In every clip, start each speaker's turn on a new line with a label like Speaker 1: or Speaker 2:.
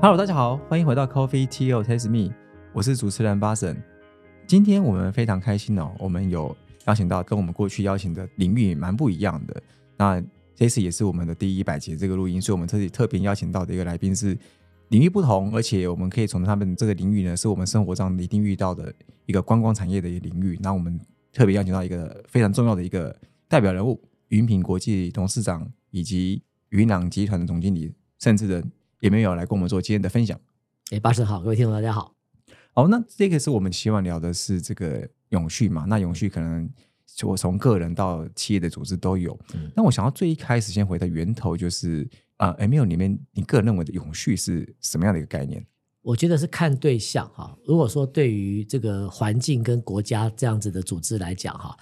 Speaker 1: Hello，大家好，欢迎回到 Coffee Tea or Taste Me，我是主持人巴神。今天我们非常开心哦，我们有邀请到跟我们过去邀请的领域蛮不一样的。那这次也是我们的第一百节这个录音，所以我们特地特别邀请到的一个来宾是领域不同，而且我们可以从他们这个领域呢，是我们生活上一定遇到的一个观光产业的一个领域。那我们特别邀请到一个非常重要的一个代表人物，云品国际董事长以及云朗集团的总经理，甚至的。也没有来跟我们做今天的分享。
Speaker 2: 哎，巴神好，各位听众大家好。
Speaker 1: 好，那这个是我们希望聊的是这个永续嘛？那永续可能我从个人到企业的组织都有。那我想要最一开始先回到源头，就是啊，Emil 里面你个人认为的永续是什么样的一个概念？
Speaker 2: 我觉得是看对象哈。如果说对于这个环境跟国家这样子的组织来讲哈，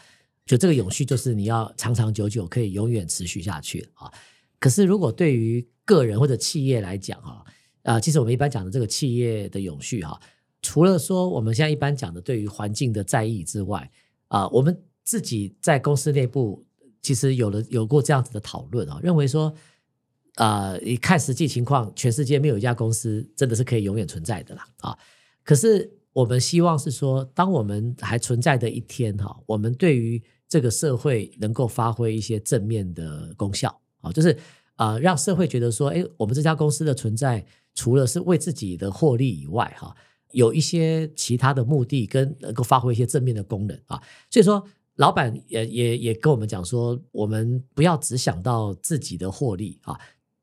Speaker 2: 就这个永续就是你要长长久久可以永远持续下去啊。可是如果对于个人或者企业来讲，哈，啊，其实我们一般讲的这个企业的永续，哈，除了说我们现在一般讲的对于环境的在意之外，啊，我们自己在公司内部其实有了有过这样子的讨论啊，认为说，啊，你看实际情况，全世界没有一家公司真的是可以永远存在的啦，啊，可是我们希望是说，当我们还存在的一天，哈，我们对于这个社会能够发挥一些正面的功效，啊，就是。啊，让社会觉得说，哎，我们这家公司的存在，除了是为自己的获利以外，哈，有一些其他的目的，跟能够发挥一些正面的功能啊。所以说，老板也也也跟我们讲说，我们不要只想到自己的获利啊，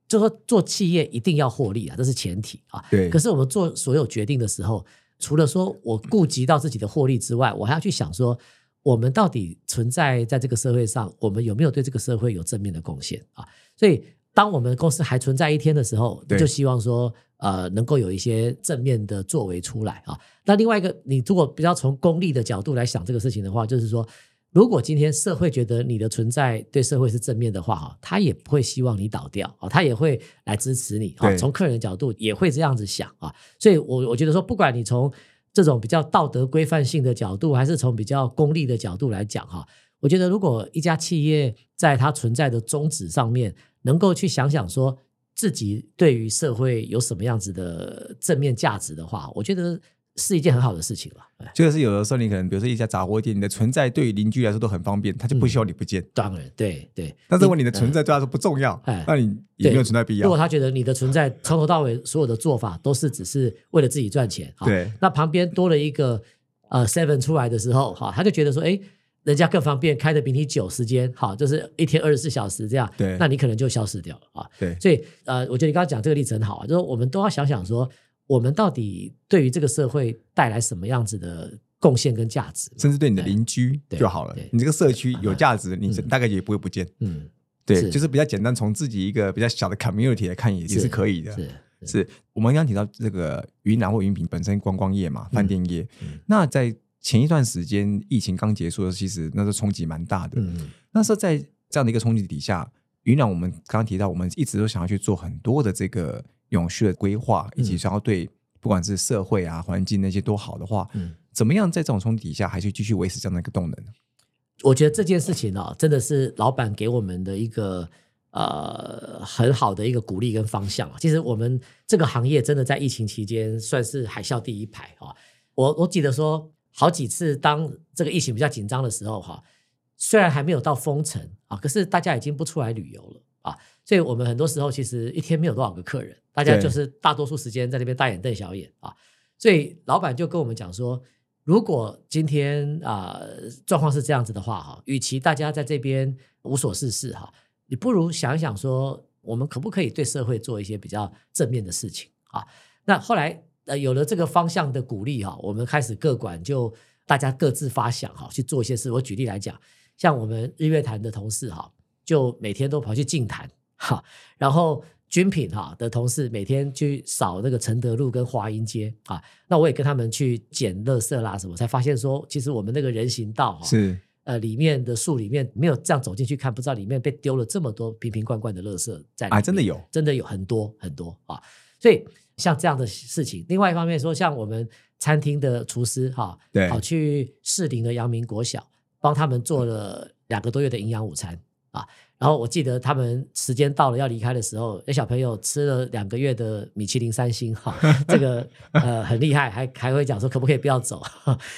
Speaker 2: 就说做企业一定要获利啊，这是前提啊。
Speaker 1: 对。
Speaker 2: 可是我们做所有决定的时候，除了说我顾及到自己的获利之外，我还要去想说，我们到底存在在这个社会上，我们有没有对这个社会有正面的贡献啊？所以。当我们公司还存在一天的时候，就希望说，呃，能够有一些正面的作为出来啊。那另外一个，你如果比较从功利的角度来想这个事情的话，就是说，如果今天社会觉得你的存在对社会是正面的话，哈，他也不会希望你倒掉啊，他也会来支持你啊。从客人的角度也会这样子想啊。所以，我我觉得说，不管你从这种比较道德规范性的角度，还是从比较功利的角度来讲哈，我觉得如果一家企业在它存在的宗旨上面，能够去想想说自己对于社会有什么样子的正面价值的话，我觉得是一件很好的事情了。
Speaker 1: 就是有的时候你可能比如说一家杂货店，你的存在对于邻居来说都很方便，他就不希望你不见。
Speaker 2: 当然，对对。
Speaker 1: 但如果你的存在对他说不重要，那你也没有存在必要。
Speaker 2: 如果他觉得你的存在从头到尾所有的做法都是只是为了自己赚钱，
Speaker 1: 对，
Speaker 2: 那旁边多了一个呃 seven 出来的时候，哈，他就觉得说，哎。人家更方便，开的比你久时间，好，就是一天二十四小时这样，
Speaker 1: 对，
Speaker 2: 那你可能就消失掉了啊。
Speaker 1: 对，
Speaker 2: 所以呃，我觉得你刚刚讲这个例子很好啊，就是我们都要想想说，我们到底对于这个社会带来什么样子的贡献跟价值，
Speaker 1: 甚至对你的邻居就好了。你这个社区有价值，你大概也不会不见。嗯，对，就是比较简单，从自己一个比较小的 community 来看，也也是可以的。
Speaker 2: 是，
Speaker 1: 是我们刚刚提到这个云南或云品本身观光业嘛，饭店业，那在。前一段时间疫情刚结束的时候，其实那时候冲击蛮大的。那时候在这样的一个冲击底下，云南我们刚刚提到，我们一直都想要去做很多的这个永续的规划，以及想要对不管是社会啊、环境那些都好的话，怎么样在这种冲击底下，还是继续维持这样的一个动能？
Speaker 2: 我觉得这件事情呢，真的是老板给我们的一个呃很好的一个鼓励跟方向啊。其实我们这个行业真的在疫情期间算是海啸第一排啊。我我记得说。好几次，当这个疫情比较紧张的时候，哈，虽然还没有到封城啊，可是大家已经不出来旅游了啊，所以我们很多时候其实一天没有多少个客人，大家就是大多数时间在那边大眼瞪小眼啊，所以老板就跟我们讲说，如果今天啊状况是这样子的话，哈，与其大家在这边无所事事哈，你不如想一想说，我们可不可以对社会做一些比较正面的事情啊？那后来。呃，有了这个方向的鼓励哈，我们开始各管就大家各自发想哈，去做一些事。我举例来讲，像我们日月潭的同事哈，就每天都跑去净坛哈，然后军品哈的同事每天去扫那个承德路跟华阴街啊，那我也跟他们去捡垃圾啦什么，才发现说，其实我们那个人行道
Speaker 1: 是
Speaker 2: 呃里面的树里面没有这样走进去看，不知道里面被丢了这么多瓶瓶罐罐的垃圾在
Speaker 1: 啊，真的有，
Speaker 2: 真的有很多很多啊，所以。像这样的事情，另外一方面说，像我们餐厅的厨师哈，
Speaker 1: 对，
Speaker 2: 跑去士林的阳明国小，帮他们做了两个多月的营养午餐啊。然后我记得他们时间到了要离开的时候，那小朋友吃了两个月的米其林三星哈，这个呃很厉害，还还会讲说可不可以不要走，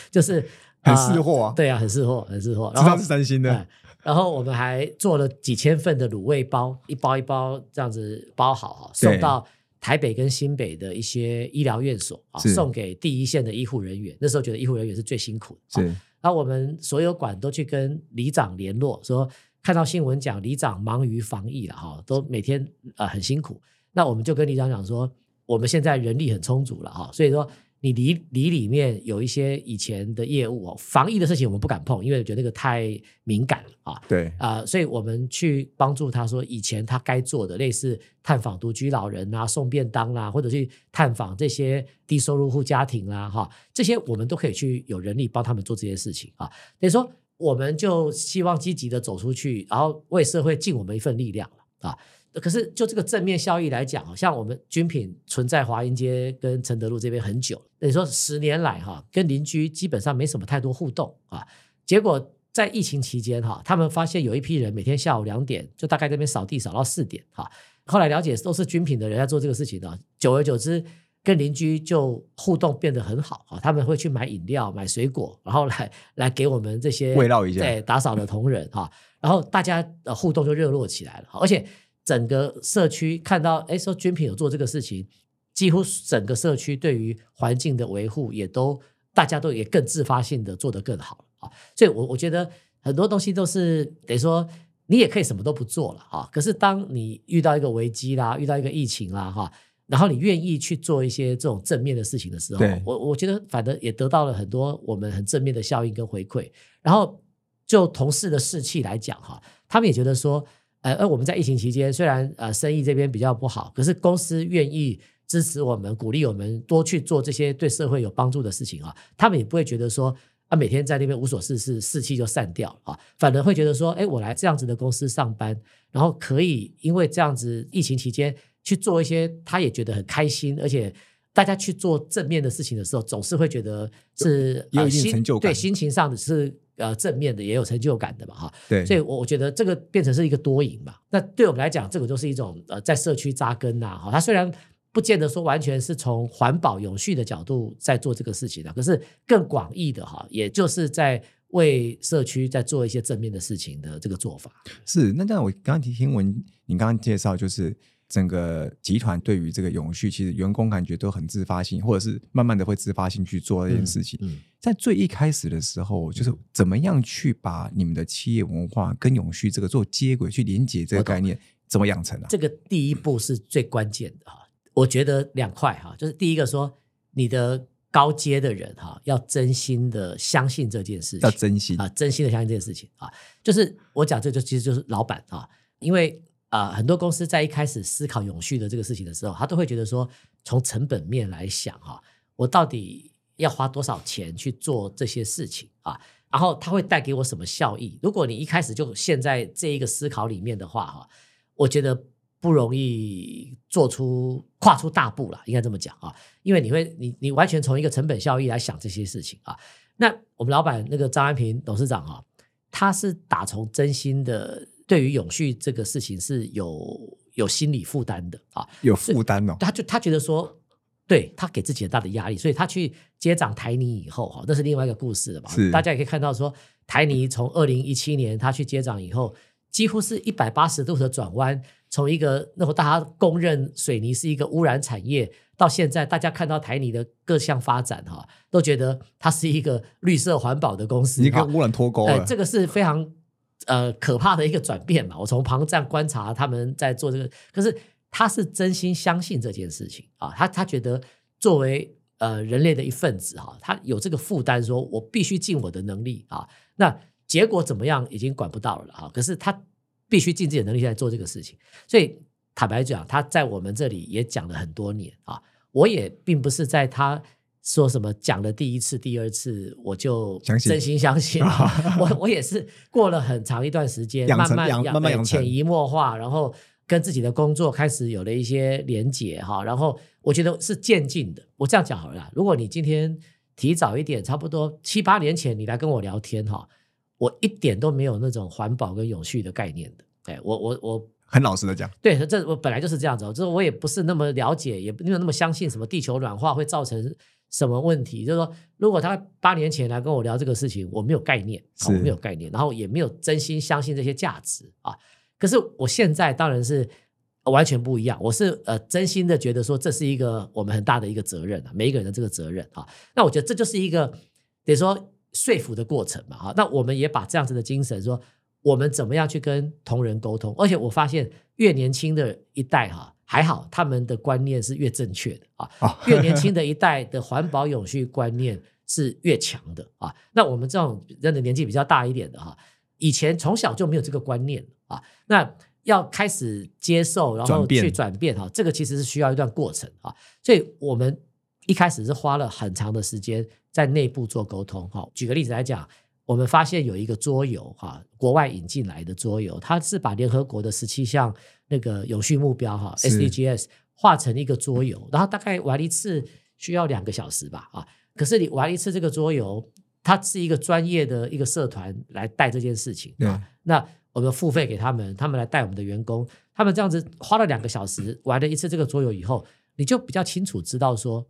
Speaker 2: 就是
Speaker 1: 很识货啊
Speaker 2: 对啊，很识货，很识货。
Speaker 1: 知道是三星的
Speaker 2: 哎，然后我们还做了几千份的卤味包，一包一包这样子包好哈，送到台北跟新北的一些医疗院所啊，送给第一线的医护人员。那时候觉得医护人员是最辛苦的，
Speaker 1: 是
Speaker 2: 啊然后我们所有馆都去跟里长联络，说看到新闻讲里长忙于防疫了哈，都每天呃很辛苦。那我们就跟里长讲说，我们现在人力很充足了哈，所以说你里里里面有一些以前的业务哦，防疫的事情我们不敢碰，因为觉得那个太敏感了啊。
Speaker 1: 对，
Speaker 2: 啊、所以我们去帮助他说以前他该做的，类似探访独居老人啊、送便当啦、或者去探访这些低收入户家庭啦、哈，这些我们都可以去有人力帮他们做这些事情啊。等于说，我们就希望积极的走出去，然后为社会尽我们一份力量了啊。可是就这个正面效益来讲，好像我们军品存在华阴街跟承德路这边很久，等于说十年来哈，跟邻居基本上没什么太多互动啊。结果在疫情期间哈，他们发现有一批人每天下午两点就大概这边扫地扫到四点哈。后来了解都是军品的人在做这个事情的，久而久之跟邻居就互动变得很好啊。他们会去买饮料、买水果，然后来来给我们这些
Speaker 1: 慰劳一下
Speaker 2: 对打扫的同仁哈。然后大家的互动就热络起来了，而且整个社区看到哎说军品有做这个事情，几乎整个社区对于环境的维护也都大家都也更自发性的做得更好啊。所以我我觉得很多东西都是等于说。你也可以什么都不做了啊，可是当你遇到一个危机啦，遇到一个疫情啦哈，然后你愿意去做一些这种正面的事情的时候，我我觉得反正也得到了很多我们很正面的效应跟回馈。然后就同事的士气来讲哈，他们也觉得说，呃，而我们在疫情期间虽然呃生意这边比较不好，可是公司愿意支持我们，鼓励我们多去做这些对社会有帮助的事情啊，他们也不会觉得说。啊，每天在那边无所事事，士气就散掉了啊，反而会觉得说，哎，我来这样子的公司上班，然后可以因为这样子疫情期间去做一些他也觉得很开心，而且大家去做正面的事情的时候，总是会觉得是
Speaker 1: 有一定成就感
Speaker 2: 对心情上的是呃正面的，也有成就感的嘛哈。
Speaker 1: 对，
Speaker 2: 所以我我觉得这个变成是一个多赢嘛。那对我们来讲，这个就是一种呃在社区扎根呐、哈。它虽然不见得说完全是从环保永续的角度在做这个事情的，可是更广义的哈，也就是在为社区在做一些正面的事情的这个做法。
Speaker 1: 是，那这样我刚刚听闻你刚刚介绍，就是整个集团对于这个永续，其实员工感觉都很自发性，或者是慢慢的会自发性去做这件事情。
Speaker 2: 嗯，
Speaker 1: 在最一开始的时候，就是怎么样去把你们的企业文化跟永续这个做接轨，去连接这个概念，怎么养成啊？
Speaker 2: 这个第一步是最关键的哈。我觉得两块哈，就是第一个说你的高阶的人哈，要真心的相信这件事情，
Speaker 1: 要真心
Speaker 2: 啊，真心的相信这件事情啊。就是我讲这就其实就是老板啊，因为啊、很多公司在一开始思考永续的这个事情的时候，他都会觉得说，从成本面来想哈、我到底要花多少钱去做这些事情啊？然后它会带给我什么效益？如果你一开始就陷在这一个思考里面的话哈、我觉得不容易做出跨出大步了，应该这么讲啊，因为你会你你完全从一个成本效益来想这些事情啊。那我们老板那个张安平董事长啊，他是打从真心的对于永续这个事情是有有心理负担的啊，
Speaker 1: 有负担哦。
Speaker 2: 他就他觉得说，对他给自己很大的压力，所以他去接掌台泥以后，哈，那是另外一个故事了嘛
Speaker 1: 是。
Speaker 2: 大家也可以看到说，台泥从二零一七年他去接掌以后，几乎是一百八十度的转弯，从一个那会大家公认水泥是一个污染产业，到现在大家看到台泥的各项发展，哈，都觉得它是一个绿色环保的公司，哈
Speaker 1: 你跟污染脱钩了，
Speaker 2: 呃这个是非常呃可怕的一个转变嘛。我从旁站观察他们在做这个，可是他是真心相信这件事情啊，他他觉得作为呃人类的一份子哈、他有这个负担，说我必须尽我的能力啊。那结果怎么样已经管不到了哈、可是他必须尽自己的能力来做这个事情，所以坦白讲，他在我们这里也讲了很多年啊。我也并不是在他说什么讲了第一次、第二次我就真心相信啊，我我也是过了很长一段时间，慢慢养
Speaker 1: 慢慢养
Speaker 2: 潜移默化，然后跟自己的工作开始有了一些连结哈，然后我觉得是渐进的。我这样讲好了啦，如果你今天提早一点，差不多七八年前你来跟我聊天哈，我一点都没有那种环保跟永续的概念的。哎，我我我
Speaker 1: 很老实的讲，
Speaker 2: 对，这我本来就是这样子，就是我也不是那么了解，也没有那么相信什么地球软化会造成什么问题。就是说，如果他八年前来跟我聊这个事情，我没有概念，我没有概念，然后也没有真心相信这些价值啊。可是我现在当然是完全不一样，我是呃真心的觉得说这是一个我们很大的一个责任啊，每一个人的这个责任啊。那我觉得这就是一个得说说服的过程嘛，哈。那我们也把这样子的精神说，我们怎么样去跟同仁沟通？而且我发现越年轻的一代哈，还好他们的观念是越正确的啊，越年轻的一代的环保永续观念是越强的啊。那我们这种人的年纪比较大一点的哈，以前从小就没有这个观念。啊，那要开始接受，然后去转变哈，这个其实是需要一段过程啊。所以我们一开始是花了很长的时间在内部做沟通哈。举个例子来讲，我们发现有一个桌游哈，国外引进来的桌游，它是把联合国的十七项那个有序目标哈 SDGs 画成一个桌游，然后大概玩一次需要两个小时吧啊。可是你玩一次这个桌游，它是一个专业的一个社团来带这件事情啊，那。我们付费给他们，他们来带我们的员工。他们这样子花了两个小时玩了一次这个桌游以后，你就比较清楚知道说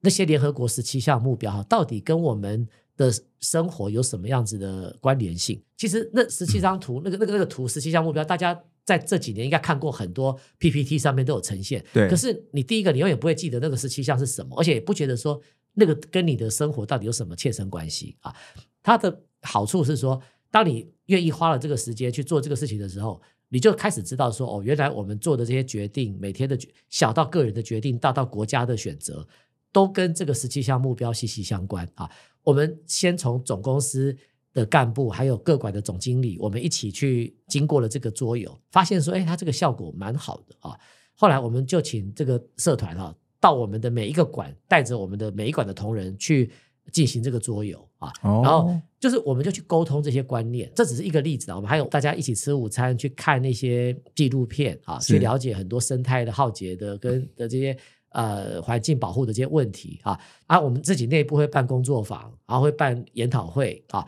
Speaker 2: 那些联合国十七项目标哈，到底跟我们的生活有什么样子的关联性。其实那十七张图，那个那个那个图，十七项目标，大家在这几年应该看过很多 PPT 上面都有呈现。
Speaker 1: 对。
Speaker 2: 可是你第一个，你永远不会记得那个十七项是什么，而且也不觉得说那个跟你的生活到底有什么切身关系啊。它的好处是说。当你愿意花了这个时间去做这个事情的时候，你就开始知道说，哦，原来我们做的这些决定，每天的小到个人的决定，大到国家的选择，都跟这个十七项目标息息相关啊。我们先从总公司的干部，还有各管的总经理，我们一起去经过了这个桌游，发现说，哎，它这个效果蛮好的啊。后来我们就请这个社团哈，到我们的每一个馆，带着我们的每一馆的同仁去。进行这个桌游啊，然后就是我们就去沟通这些观念，这只是一个例子啊。我们还有大家一起吃午餐，去看那些纪录片啊，去了解很多生态的浩劫的跟的这些呃环境保护的这些问题啊。啊，我们自己内部会办工作坊，然后会办研讨会啊。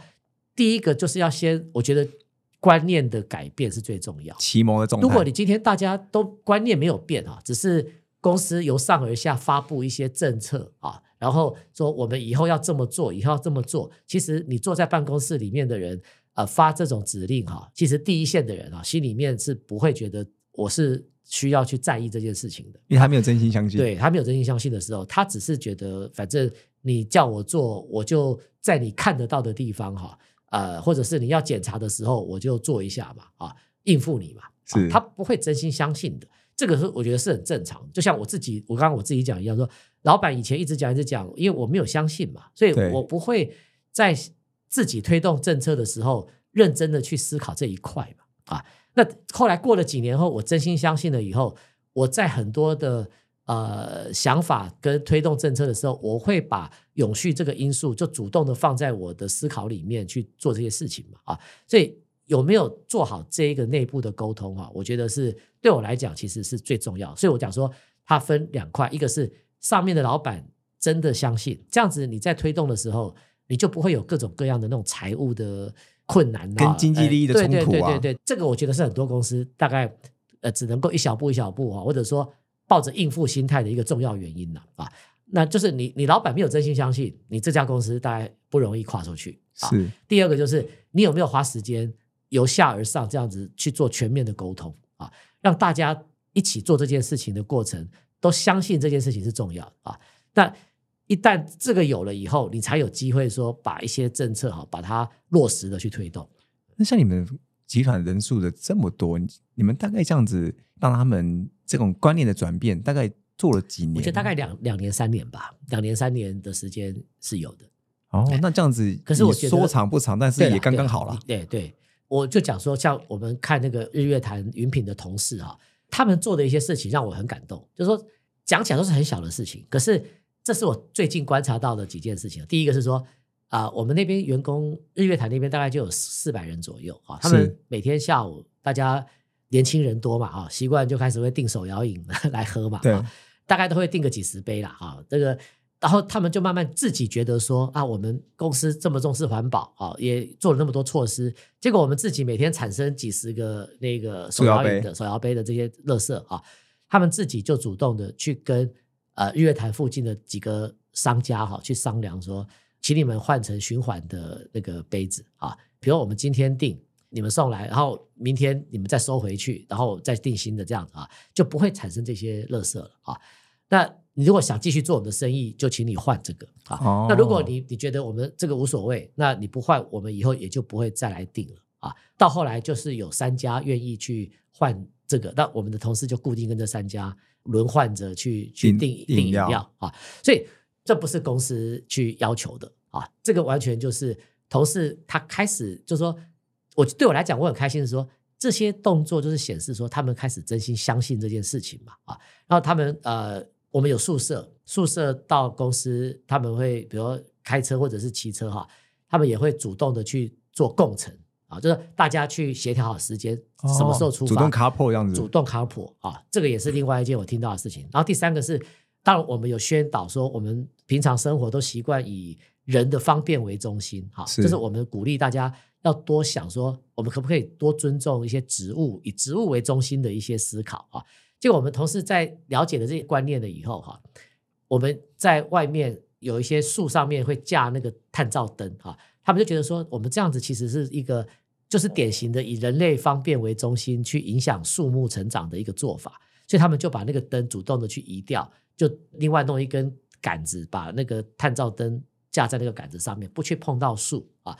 Speaker 2: 第一个就是要先，我觉得观念的改变是最重要，
Speaker 1: 启蒙的重。
Speaker 2: 如果你今天大家都观念没有变啊，只是公司由上而下发布一些政策啊。然后说我们以后要这么做，以后要这么做。其实你坐在办公室里面的人，呃，发这种指令哈，其实第一线的人啊，心里面是不会觉得我是需要去在意这件事情的，
Speaker 1: 因为他没有真心相信。
Speaker 2: 对他没有真心相信的时候，他只是觉得反正你叫我做，我就在你看得到的地方哈，呃，或者是你要检查的时候，我就做一下嘛，啊，应付你嘛。
Speaker 1: 是，
Speaker 2: 他不会真心相信的。这个是我觉得是很正常，就像我自己，我刚刚我自己讲一样，说老板以前一直讲一直讲，因为我没有相信嘛，所以我不会在自己推动政策的时候认真的去思考这一块嘛，啊，那后来过了几年后，我真心相信了以后，我在很多的呃想法跟推动政策的时候，我会把永续这个因素就主动的放在我的思考里面去做这些事情嘛，啊，所以。有没有做好这一个内部的沟通啊？我觉得是对我来讲，其实是最重要。所以我讲说，它分两块，一个是上面的老板真的相信，这样子你在推动的时候，你就不会有各种各样的那种财务的困难，
Speaker 1: 跟经济利益的冲突
Speaker 2: 啊。对对对对对，这个我觉得是很多公司大概呃只能够一小步一小步啊，或者说抱着应付心态的一个重要原因呢啊。那就是你你老板没有真心相信，你这家公司大概不容易跨出去。
Speaker 1: 是
Speaker 2: 第二个就是你有没有花时间。由下而上这样子去做全面的沟通啊，让大家一起做这件事情的过程都相信这件事情是重要的啊。但一旦这个有了以后，你才有机会说把一些政策哈把它落实的去推动。
Speaker 1: 那像你们集团人数的这么多，你们大概这样子让他们这种观念的转变，大概做了几年？
Speaker 2: 我觉得大概两两年三年吧，两年三年的时间是有的。
Speaker 1: 哦，那这样子，
Speaker 2: 可是我
Speaker 1: 说长不长，但是也刚刚好了。
Speaker 2: 对对。我就讲说，像我们看那个日月潭云品的同事哈，他们做的一些事情让我很感动。就是说，讲起来都是很小的事情，可是这是我最近观察到的几件事情。第一个是说，啊，我们那边员工日月潭那边大概就有四百人左右啊，他们每天下午大家年轻人多嘛啊，习惯就开始会订手摇饮 来喝嘛，
Speaker 1: 对，
Speaker 2: 大概都会订个几十杯啦啊，这个。然后他们就慢慢自己觉得说啊，我们公司这么重视环保啊，也做了那么多措施，结果我们自己每天产生几十个那个手摇饮的手摇杯的这些垃圾啊，他们自己就主动的去跟呃日月潭附近的几个商家哈去商量说，请你们换成循环的那个杯子啊，比如我们今天订，你们送来，然后明天你们再收回去，然后再定新的这样子啊，就不会产生这些垃圾了啊。那你如果想继续做我们的生意，就请你换这个啊。那如果你你觉得我们这个无所谓，那你不换，我们以后也就不会再来订了啊。到后来就是有三家愿意去换这个，那我们的同事就固定跟这三家轮换着去去订订饮料啊。所以这不是公司去要求的啊，这个完全就是同事他开始就说，我对我来讲我很开心的说，这些动作就是显示说他们开始真心相信这件事情嘛啊。然后他们呃。我们有宿舍，宿舍到公司他们会，比如开车或者是骑车哈，他们也会主动的去做共乘啊，就是大家去协调好时间，什么时候出发，
Speaker 1: 主动卡破这样子，
Speaker 2: 主动卡破啊，这个也是另外一件我听到的事情。然后第三个是，当然我们有宣导说，我们平常生活都习惯以人的方便为中心，哈，就是我们鼓励大家要多想说，我们可不可以多尊重一些植物，以植物为中心的一些思考啊。结果我们同事在了解了这些观念了以后，哈，我们在外面有一些树上面会架那个探照灯，哈，他们就觉得说，我们这样子其实是一个就是典型的以人类方便为中心去影响树木成长的一个做法，所以他们就把那个灯主动的去移掉，就另外弄一根杆子，把那个探照灯架在那个杆子上面，不去碰到树啊，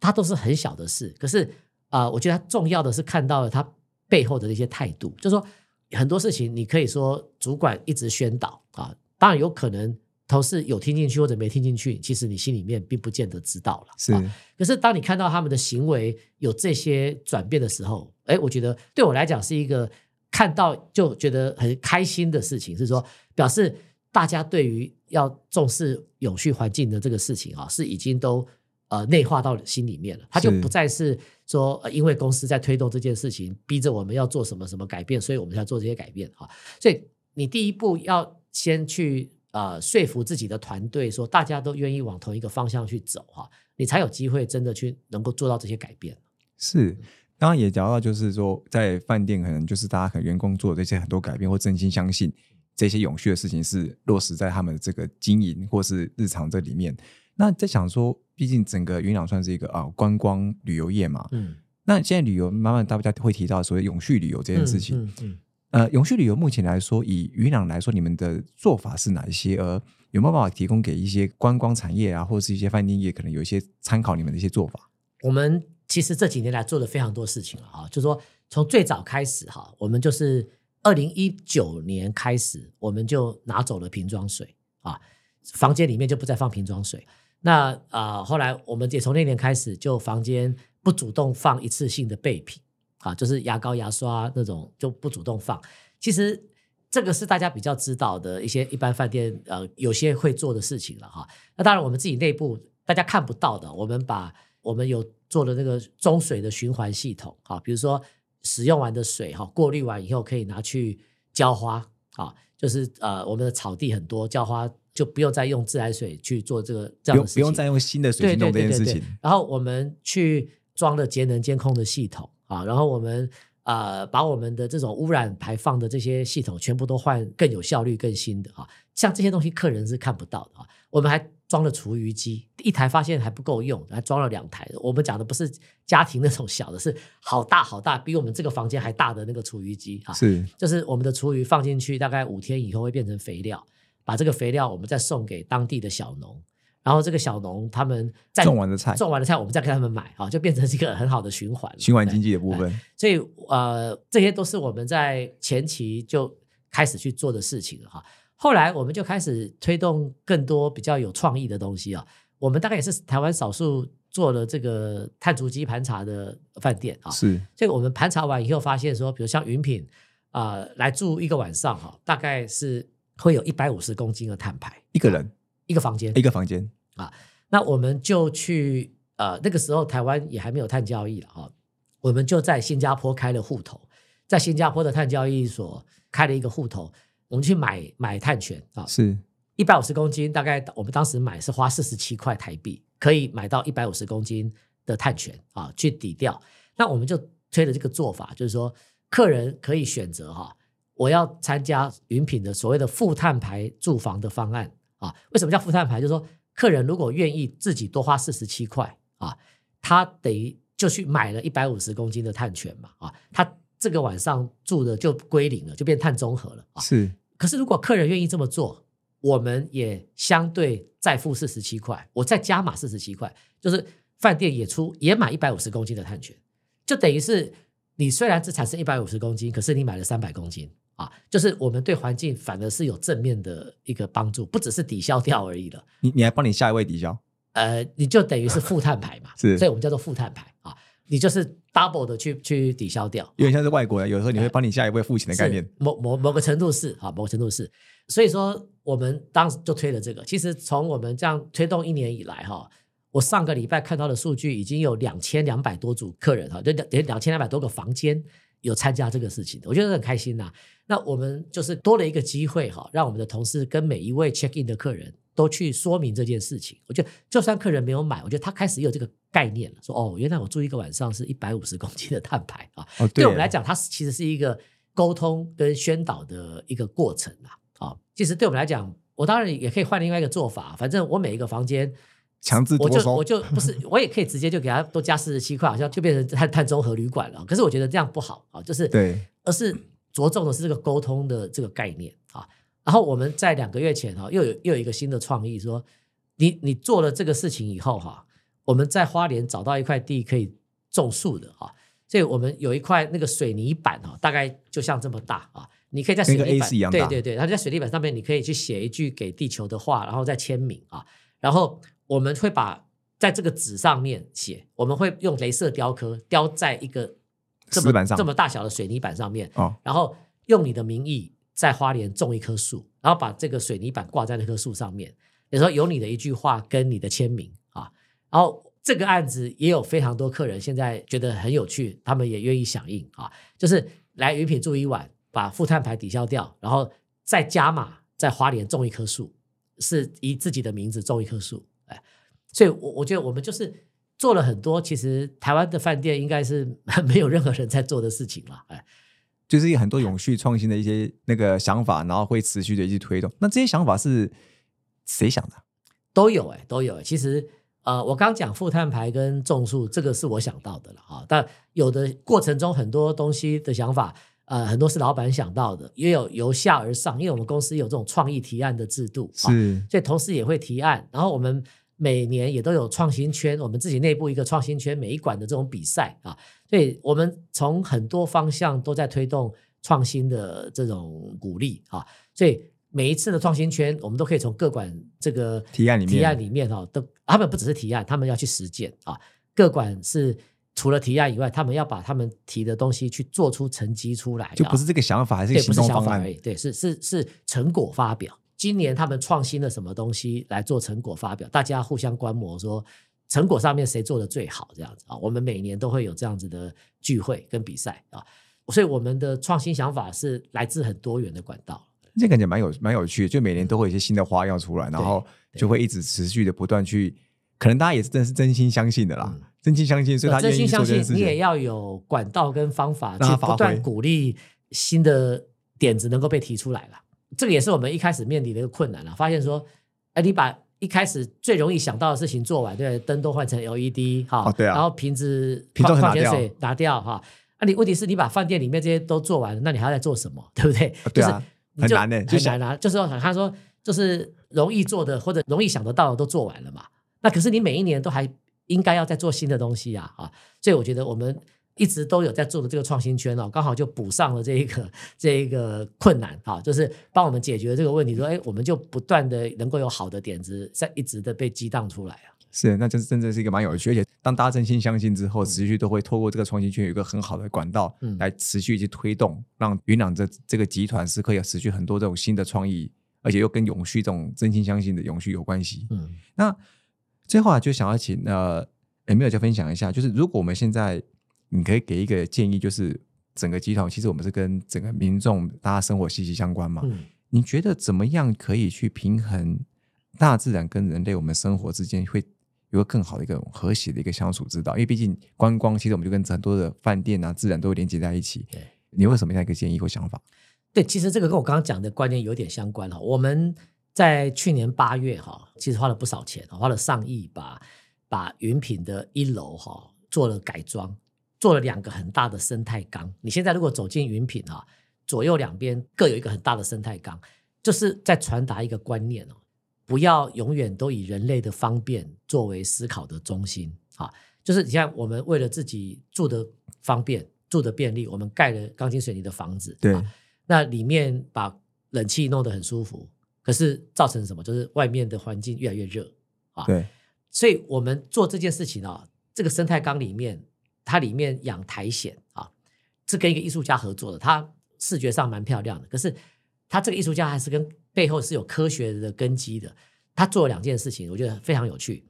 Speaker 2: 它都是很小的事，可是啊，我觉得重要的是看到了它背后的那些态度，就说。很多事情你可以说主管一直宣导啊，当然有可能同事有听进去或者没听进去，其实你心里面并不见得知道了。
Speaker 1: 是，
Speaker 2: 可是当你看到他们的行为有这些转变的时候，哎，我觉得对我来讲是一个看到就觉得很开心的事情，是说表示大家对于要重视永续环境的这个事情啊，是已经都。呃，内化到心里面了，他就不再是说，因为公司在推动这件事情，逼着我们要做什么什么改变，所以我们才做这些改变哈。所以你第一步要先去呃说服自己的团队，说大家都愿意往同一个方向去走哈，你才有机会真的去能够做到这些改变。
Speaker 1: 是，刚刚也聊到，就是说在饭店可能就是大家可能员工做这些很多改变，或真心相信这些永续的事情是落实在他们的这个经营或是日常这里面。那在想说。毕竟整个云朗算是一个啊观光旅游业嘛，嗯，那现在旅游慢慢大家会提到所谓永续旅游这件事情，嗯嗯，呃，永续旅游目前来说，以云朗来说，你们的做法是哪一些？而有没有办法提供给一些观光产业啊，或者是一些饭店业，可能有一些参考你们的一些做法？
Speaker 2: 我们其实这几年来做了非常多事情了哈，就说从最早开始哈，我们就是二零一九年开始，我们就拿走了瓶装水啊，房间里面就不再放瓶装水。那啊，后来我们也从那年开始，就房间不主动放一次性的备品啊，就是牙膏、牙刷那种就不主动放。其实这个是大家比较知道的一些一般饭店呃有些会做的事情了哈。那当然我们自己内部大家看不到的，我们把我们有做的那个中水的循环系统啊，比如说使用完的水哈，过滤完以后可以拿去浇花啊，就是呃我们的草地很多浇花。就不用再用自来水去做这个这样的事情，
Speaker 1: 不用再用新的水去弄这件事情。
Speaker 2: 然后我们去装了节能监控的系统啊，然后我们呃把我们的这种污染排放的这些系统全部都换更有效率、更新的啊。像这些东西客人是看不到的啊。我们还装了厨余机，一台发现还不够用，还装了两台。我们讲的不是家庭那种小的，是好大好大，比我们这个房间还大的那个厨余机啊。
Speaker 1: 是，
Speaker 2: 就是我们的厨余放进去，大概五天以后会变成肥料。把这个肥料，我们再送给当地的小农，然后这个小农他们
Speaker 1: 种完的菜，
Speaker 2: 种完的菜，我们再给他们买啊，就变成一个很好的循环，
Speaker 1: 循环经济的部分。
Speaker 2: 所以呃，这些都是我们在前期就开始去做的事情了哈。后来我们就开始推动更多比较有创意的东西啊。我们大概也是台湾少数做了这个碳足迹盘查的饭店啊。
Speaker 1: 是，
Speaker 2: 所以我们盘查完以后发现说，比如像云品啊，来住一个晚上哈，大概是。会有一百五十公斤的碳排，
Speaker 1: 一个人
Speaker 2: 一个房间，
Speaker 1: 一个房间
Speaker 2: 啊。那我们就去呃，那个时候台湾也还没有碳交易了啊。我们就在新加坡开了户头，在新加坡的碳交易所开了一个户头，我们去买买碳权啊。
Speaker 1: 是
Speaker 2: 一百五十公斤，大概我们当时买是花四十七块台币，可以买到一百五十公斤的碳权啊，去抵掉。那我们就推了这个做法，就是说客人可以选择哈，我要参加云品的所谓的负碳排住房的方案啊。为什么叫负碳排？就是说客人如果愿意自己多花四十七块啊，他等于就去买了一百五十公斤的碳权嘛啊，他这个晚上住的就归零了，就变碳中和了啊。
Speaker 1: 是，
Speaker 2: 可是如果客人愿意这么做，我们也相对再付四十七块，我再加码四十七块，就是饭店也出也买一百五十公斤的碳权，就等于是你虽然只产生一百五十公斤，可是你买了三百公斤啊，就是我们对环境反而是有正面的一个帮助，不只是抵消掉而已了。
Speaker 1: 你你还帮你下一位抵消，
Speaker 2: 呃，你就等于是负碳排嘛，
Speaker 1: 是
Speaker 2: 所以我们叫做负碳排啊，你就是 double 的去去抵消掉，
Speaker 1: 有点像是外国人，有时候你会帮你下一位付钱的概念。
Speaker 2: 某某某个程度是啊，某个程度是，所以说我们当时就推了这个。其实从我们这样推动一年以来哈，我上个礼拜看到的数据已经有两千两百多组客人哈，就两两千两百多个房间有参加这个事情的，我觉得很开心呐、那我们就是多了一个机会哈，让我们的同事跟每一位 check in 的客人都去说明这件事情。我觉得就算客人没有买，我觉得他开始有这个概念了，说哦，原来我住一个晚上是一百五十公斤的碳排啊。
Speaker 1: 哦，
Speaker 2: 对我们来讲，它其实是一个沟通跟宣导的一个过程啊。啊，其实对我们来讲，我当然也可以换另外一个做法，反正我每一个房间。
Speaker 1: 强制
Speaker 2: 我就我就 不是，我也可以直接就给他多加四十七块，好像就变成碳碳中和旅馆了。可是我觉得这样不好啊，就是
Speaker 1: 对，
Speaker 2: 而是着重的是这个沟通的这个概念啊。然后我们在两个月前哈，又有又有一个新的创意，说你你做了这个事情以后哈，我们在花莲找到一块地可以种树的啊，所以我们有一块那个水泥板哈，大概就像这么大啊，你可以在水泥板
Speaker 1: 一样
Speaker 2: 对对对，然后在水泥板上面你可以去写一句给地球的话，然后再签名啊，然后我们会把在这个纸上面写，我们会用镭射雕刻雕在一个这么
Speaker 1: 板上
Speaker 2: 这么大小的水泥板上面，
Speaker 1: 哦，
Speaker 2: 然后用你的名义在花莲种一棵树，然后把这个水泥板挂在那棵树上面，有时候有你的一句话跟你的签名啊，然后这个案子也有非常多客人现在觉得很有趣，他们也愿意响应啊，就是来云品住一晚，把负碳排抵消掉，然后再加码在花莲种一棵树，是以自己的名字种一棵树，哎，所以我我觉得我们就是。做了很多，其实台湾的饭店应该是 没有任何人在做的事情了，哎，
Speaker 1: 就是有很多永续创新的一些那个想法，然后会持续的一直推动。那这些想法是谁想的？
Speaker 2: 都有哎、都有哎、其实呃，我刚讲负碳排跟种树，这个是我想到的了啊。但有的过程中很多东西的想法，呃，很多是老板想到的，也有由下而上，因为我们公司有这种创意提案的制度，啊
Speaker 1: 是
Speaker 2: 所以同事也会提案，然后我们每年也都有创新圈，我们自己内部一个创新圈每一馆的这种比赛啊，所以我们从很多方向都在推动创新的这种鼓励啊，所以每一次的创新圈，我们都可以从各馆这个
Speaker 1: 提案里面。
Speaker 2: 提案里面哈、都他们不只是提案，他们要去实践啊，各馆是。除了提案以外，他们要把他们提的东西去做出成绩出来，啊。
Speaker 1: 就不是这个想法，还是一
Speaker 2: 对，
Speaker 1: 个
Speaker 2: 不
Speaker 1: 行动方案。
Speaker 2: 是想法而已，对，是是是成果发表。今年他们创新了什么东西来做成果发表，大家互相观摩，说成果上面谁做的最好，这样子啊。我们每年都会有这样子的聚会跟比赛啊，所以我们的创新想法是来自很多元的管道。
Speaker 1: 这感觉蛮有蛮有趣的，就每年都会有一些新的花样出来，然后就会一直持续的不断去，可能大家也是真的是真心相信的啦，
Speaker 2: 嗯
Speaker 1: 真心相信，所以他
Speaker 2: 真心相信。你也要有管道跟方法去不断鼓励新的点子能够被提出来了。这个也是我们一开始面临的一个困难了，发现说，哎，你把一开始最容易想到的事情做完，对灯都换成 LED 哈、
Speaker 1: 哦对啊
Speaker 2: 然后瓶子矿泉水拿掉哈。那、你问题是你把饭店里面这些都做完了，那你还要再做什么，对不对？
Speaker 1: 啊对啊
Speaker 2: 就是
Speaker 1: 很难欸就想
Speaker 2: 很难啊。就是说，他说就是容易做的或者容易想得到的都做完了嘛。那可是你每一年都还应该要再做新的东西啊啊！所以我觉得我们一直都有在做的这个创新圈哦，刚好就补上了这一个这一个困难啊，就是帮我们解决这个问题。说，哎，我们就不断的能够有好的点子在一直的被激荡出来啊。
Speaker 1: 是，那真是真的是一个蛮有趣，而且当大家真心相信之后，持续都会透过这个创新圈有一个很好的管道，
Speaker 2: 嗯
Speaker 1: 来持续去推动，让云朗这这个集团是可以持续很多这种新的创意，而且又跟永续这种真心相信的永续有关系。
Speaker 2: 嗯
Speaker 1: 那最后啊，就想要请呃 Emil 就分享一下，就是如果我们现在你可以给一个建议，就是整个集团其实我们是跟整个民众大家生活息息相关嘛，
Speaker 2: 嗯
Speaker 1: 你觉得怎么样可以去平衡大自然跟人类我们生活之间会有个更好的一个和谐的一个相处之道？因为毕竟观光，其实我们就跟很多的饭店啊、自然都连接在一起。
Speaker 2: 对，
Speaker 1: 你有什么样一个建议或想法？
Speaker 2: 对，其实这个跟我刚刚讲的观念有点相关哈。我们在去年八月哈，其实花了不少钱，花了上亿，把把云品的一楼哈做了改装，做了两个很大的生态缸。你现在如果走进云品啊，左右两边各有一个很大的生态缸，就是在传达一个观念哦，不要永远都以人类的方便作为思考的中心啊。就是你像我们为了自己住的方便、住的便利，我们盖了钢筋水泥的房子，
Speaker 1: 对。
Speaker 2: 那里面把冷气弄得很舒服，可是造成什么？就是外面的环境越来越热啊。
Speaker 1: 对，
Speaker 2: 所以我们做这件事情啊，这个生态缸里面，它里面养苔藓啊，是跟一个艺术家合作的，它视觉上蛮漂亮的。可是他这个艺术家还是跟背后是有科学的根基的。他做了两件事情，我觉得非常有趣。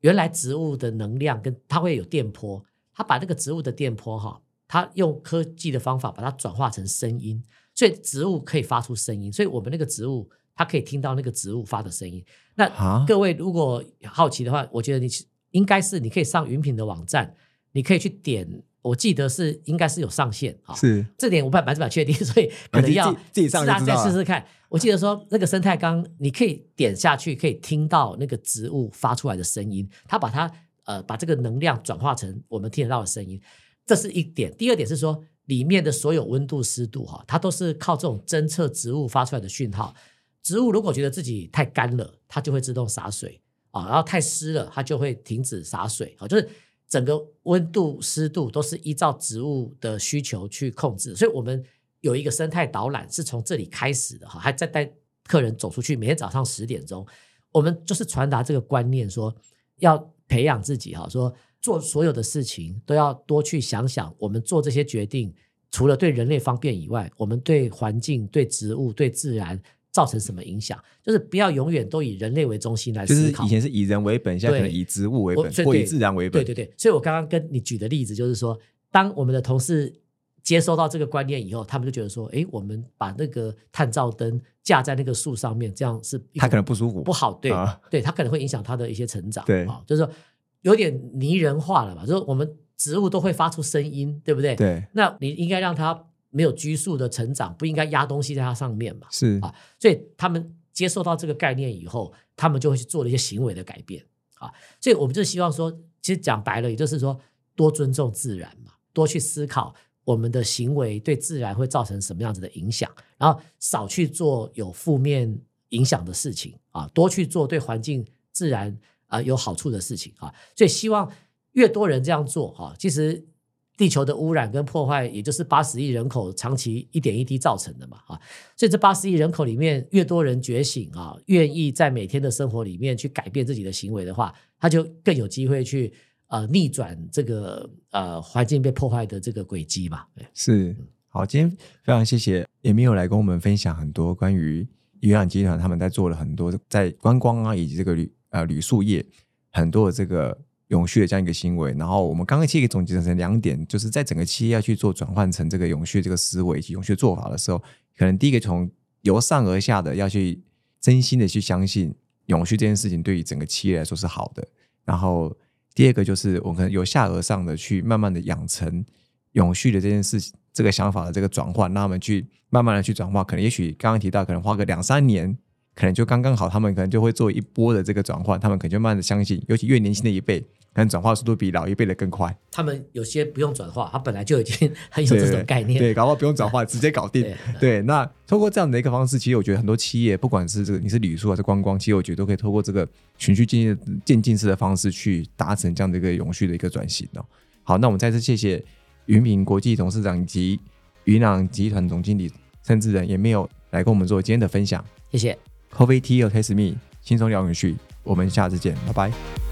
Speaker 2: 原来植物的能量跟它会有电波，他把那个植物的电波哈，他用科技的方法把它转化成声音。所以植物可以发出声音，所以我们那个植物它可以听到那个植物发的声音。那各位如果好奇的话，我觉得你应该是你可以上云品的网站，你可以去点。我记得是应该是有上限啊，
Speaker 1: 是
Speaker 2: 这点我不百分之百确定，所以可能要
Speaker 1: 自己上
Speaker 2: 再试试看。我记得说那个生态缸，你可以点下去，可以听到那个植物发出来的声音，它把它呃把这个能量转化成我们听得到的声音，这是一点。第二点是说。里面的所有温度、湿度，哈，它都是靠这种侦测植物发出来的讯号。植物如果觉得自己太干了，它就会自动洒水啊；然后太湿了，它就会停止洒水啊。就是整个温度、湿度都是依照植物的需求去控制。所以我们有一个生态导览是从这里开始的哈，还在带客人走出去。每天早上十点钟，我们就是传达这个观念，说要培养自己哈，说。做所有的事情都要多去想想，我们做这些决定，除了对人类方便以外，我们对环境、对植物、对自然造成什么影响？就是不要永远都以人类为中心来思
Speaker 1: 考。就是以前是以人为本，现在可能以植物为本，或以自然为本。
Speaker 2: 对对对，所以我刚刚跟你举的例子就是说，当我们的同事接收到这个观念以后，他们就觉得说，哎，我们把那个探照灯架在那个树上面，这样是
Speaker 1: 他可能不舒服，
Speaker 2: 不好，对，对他可能会影响他的一些成长。
Speaker 1: 对
Speaker 2: 啊，就是说。有点拟人化了吧？就是我们植物都会发出声音，对不对？
Speaker 1: 对。
Speaker 2: 那你应该让它没有拘束的成长，不应该压东西在它上面嘛？
Speaker 1: 是
Speaker 2: 啊。所以他们接受到这个概念以后，他们就会去做了一些行为的改变啊。所以我们就希望说，其实讲白了，也就是说，多尊重自然嘛，多去思考我们的行为对自然会造成什么样子的影响，然后少去做有负面影响的事情啊，多去做对环境自然。啊，有好处的事情啊，所以希望越多人这样做哈，其实地球的污染跟破坏，也就是八十亿人口长期一点一滴造成的嘛啊，所以这八十亿人口里面，越多人觉醒啊，愿意在每天的生活里面去改变自己的行为的话，他就更有机会去呃逆转这个呃环境被破坏的这个轨迹嘛。
Speaker 1: 是，好，今天非常谢谢也没有来跟我们分享很多关于渔养集团他们在做了很多在观光啊以及这个旅。呃，铝塑业很多的这个永续的这样一个行为，然后我们刚刚其实总结成两点，就是在整个企业要去做转换成这个永续这个思维以及永续做法的时候，可能第一个从由上而下的要去真心的去相信永续这件事情对于整个企业来说是好的，然后第二个就是我们可能由下而上的去慢慢的养成永续的这件事情这个想法的这个转换，让他们去慢慢的去转化，可能也许刚刚提到可能花个两三年。可能就刚刚好，他们可能就会做一波的这个转换，他们可能就慢慢的相信，尤其越年轻的一辈，可能转化速度比老一辈的更快。
Speaker 2: 他们有些不用转化，他本来就已经很有这种概念，
Speaker 1: 对，搞不好不用转化，直接搞定。对，那通过这样的一个方式，其实我觉得很多企业，不管是这个你是旅宿还是观光，其实我觉得都可以透过这个循序渐进、渐进式的方式去达成这样的一个永续的一个转型哦。好，那我们再次谢谢云品国际董事长以及云朗集团总经理甚至人，也没有来跟我们做今天的分享，
Speaker 2: 谢谢。
Speaker 1: Coffee Tea or Taste Me，轻松聊永续，我们下次见，拜拜。